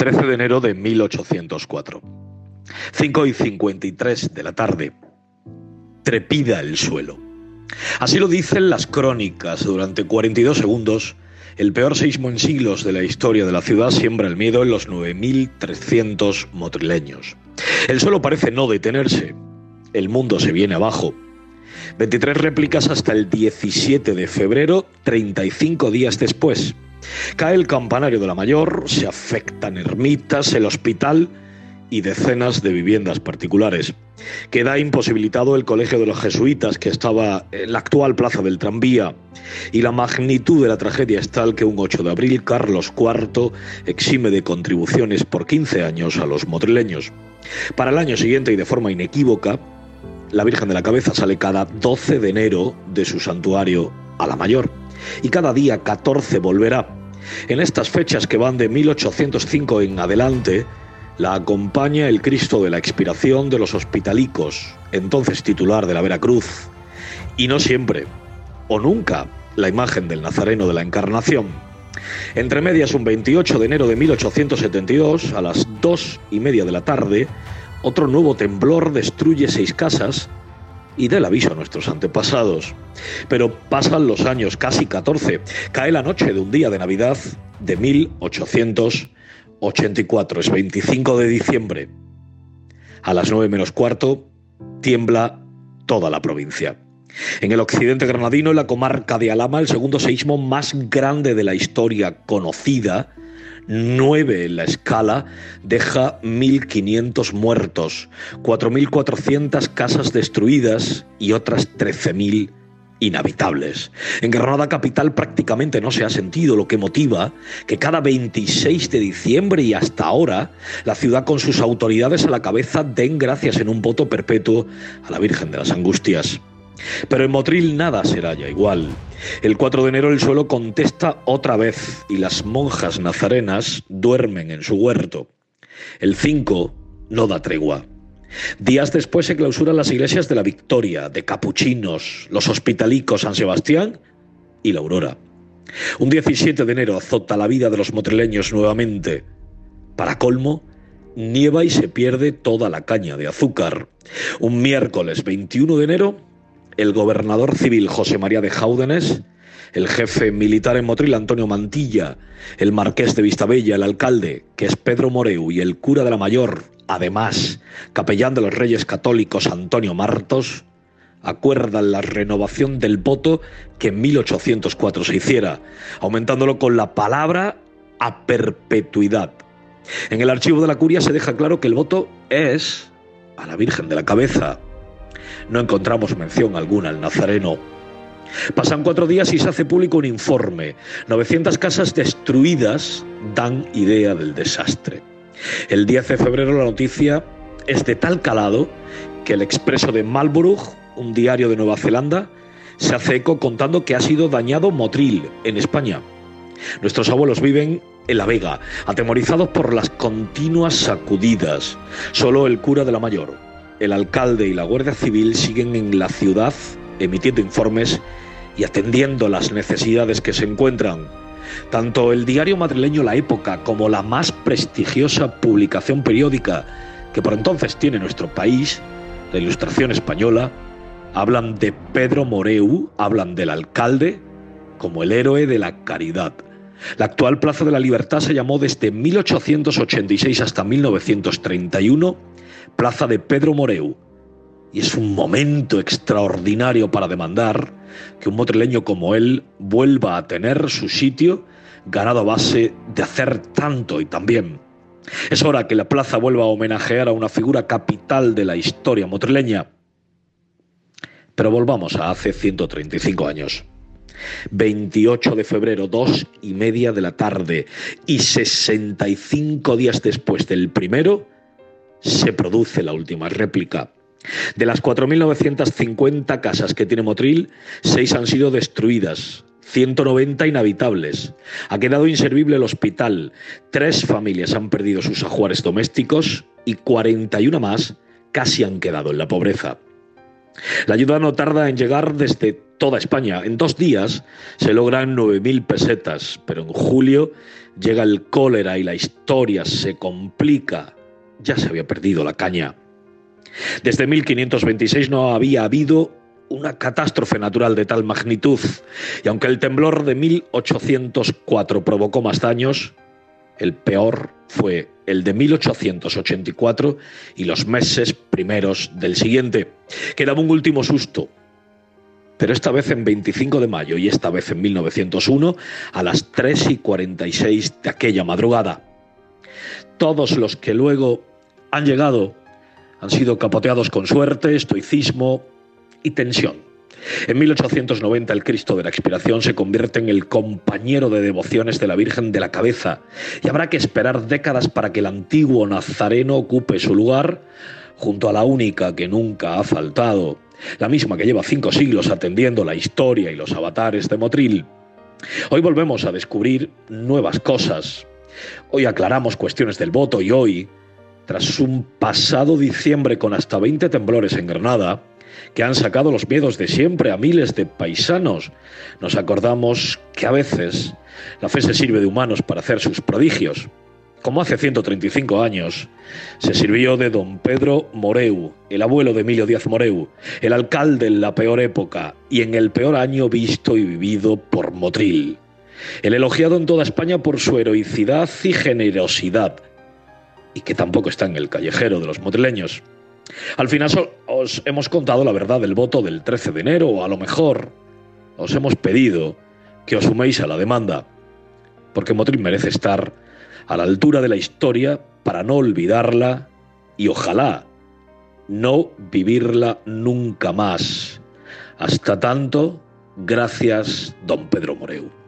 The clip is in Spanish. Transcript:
13 de enero de 1804. 5 y 53 de la tarde. Trepida el suelo. Así lo dicen las crónicas. Durante 42 segundos, el peor sismo en siglos de la historia de la ciudad siembra el miedo en los 9.300 motrileños. El suelo parece no detenerse. El mundo se viene abajo. 23 réplicas hasta el 17 de febrero, 35 días después. Cae el campanario de la Mayor, se afectan ermitas, el hospital y decenas de viviendas particulares. Queda imposibilitado el Colegio de los Jesuitas, que estaba en la actual plaza del tranvía, y la magnitud de la tragedia es tal que un 8 de abril Carlos IV exime de contribuciones por 15 años a los madrileños. Para el año siguiente y de forma inequívoca, la Virgen de la Cabeza sale cada 12 de enero de su santuario a la Mayor y cada día 14 volverá. En estas fechas que van de 1805 en adelante, la acompaña el Cristo de la Expiración de los Hospitalicos, entonces titular de la Veracruz, y no siempre, o nunca, la imagen del Nazareno de la Encarnación. Entre medias, un 28 de enero de 1872, a las dos y media de la tarde, otro nuevo temblor destruye seis casas y da el aviso a nuestros antepasados. Pero pasan los años, casi 14. Cae la noche de un día de Navidad de 1884. Es 25 de diciembre. A las 9 menos cuarto tiembla toda la provincia. En el occidente granadino, en la comarca de Alama, el segundo seísmo más grande de la historia conocida, 9 en la escala, deja 1.500 muertos, 4.400 casas destruidas y otras 13.000 inhabitables. En Granada capital prácticamente no se ha sentido, lo que motiva que cada 26 de diciembre y hasta ahora la ciudad con sus autoridades a la cabeza den gracias en un voto perpetuo a la Virgen de las Angustias. Pero en Motril nada será ya igual. El 4 de enero el suelo contesta otra vez y las monjas nazarenas duermen en su huerto. El 5 no da tregua. Días después se clausuran las iglesias de la Victoria, de Capuchinos, los Hospitalicos San Sebastián y la Aurora. Un 17 de enero azota la vida de los motrileños nuevamente. Para colmo, nieva y se pierde toda la caña de azúcar. Un miércoles 21 de enero el gobernador civil José María de Jáudenes, el jefe militar en Motril Antonio Mantilla, el marqués de Vistabella, el alcalde, que es Pedro Moreu, y el cura de la Mayor, además, capellán de los Reyes Católicos Antonio Martos, acuerdan la renovación del voto que en 1804 se hiciera, aumentándolo con la palabra a perpetuidad. En el archivo de la curia se deja claro que el voto es a la Virgen de la Cabeza, no encontramos mención alguna al Nazareno. Pasan cuatro días y se hace público un informe. 900 casas destruidas dan idea del desastre. El 10 de febrero la noticia es de tal calado que el expreso de Marlborough, un diario de Nueva Zelanda, se hace eco contando que ha sido dañado Motril, en España. Nuestros abuelos viven en La Vega, atemorizados por las continuas sacudidas. Solo el cura de la Mayor, el alcalde y la Guardia Civil siguen en la ciudad emitiendo informes y atendiendo las necesidades que se encuentran. Tanto el diario madrileño La Época como la más prestigiosa publicación periódica que por entonces tiene nuestro país, la Ilustración Española, hablan de Pedro Moreu, hablan del alcalde como el héroe de la caridad. La actual Plaza de la Libertad se llamó desde 1886 hasta 1931 Plaza de Pedro Moreu. Y es un momento extraordinario para demandar que un motrileño como él vuelva a tener su sitio ganado a base de hacer tanto y también. Es hora que la plaza vuelva a homenajear a una figura capital de la historia motrileña. Pero volvamos a hace 135 años. 28 de febrero, dos y media de la tarde, y 65 días después del primero, se produce la última réplica. De las 4.950 casas que tiene Motril, seis han sido destruidas, 190 inhabitables. Ha quedado inservible el hospital, tres familias han perdido sus ajuares domésticos y 41 más casi han quedado en la pobreza. La ayuda no tarda en llegar desde toda España. En dos días se logran 9.000 pesetas, pero en julio llega el cólera y la historia se complica. Ya se había perdido la caña. Desde 1526 no había habido una catástrofe natural de tal magnitud, y aunque el temblor de 1804 provocó más daños, el peor fue el de 1884 y los meses primeros del siguiente, que daba un último susto. Pero esta vez en 25 de mayo y esta vez en 1901 a las 3 y 46 de aquella madrugada. Todos los que luego han llegado han sido capoteados con suerte, estoicismo y tensión. En 1890 el Cristo de la Expiración se convierte en el compañero de devociones de la Virgen de la Cabeza y habrá que esperar décadas para que el antiguo nazareno ocupe su lugar junto a la única que nunca ha faltado, la misma que lleva cinco siglos atendiendo la historia y los avatares de Motril. Hoy volvemos a descubrir nuevas cosas. Hoy aclaramos cuestiones del voto y hoy, tras un pasado diciembre con hasta 20 temblores en Granada, que han sacado los miedos de siempre a miles de paisanos. Nos acordamos que a veces la fe se sirve de humanos para hacer sus prodigios. Como hace 135 años, se sirvió de don Pedro Moreu, el abuelo de Emilio Díaz Moreu, el alcalde en la peor época y en el peor año visto y vivido por Motril. El elogiado en toda España por su heroicidad y generosidad, y que tampoco está en el callejero de los motrileños. Al final os hemos contado la verdad del voto del 13 de enero, o a lo mejor os hemos pedido que os suméis a la demanda, porque Motril merece estar a la altura de la historia para no olvidarla y ojalá no vivirla nunca más. Hasta tanto, gracias, don Pedro Moreu.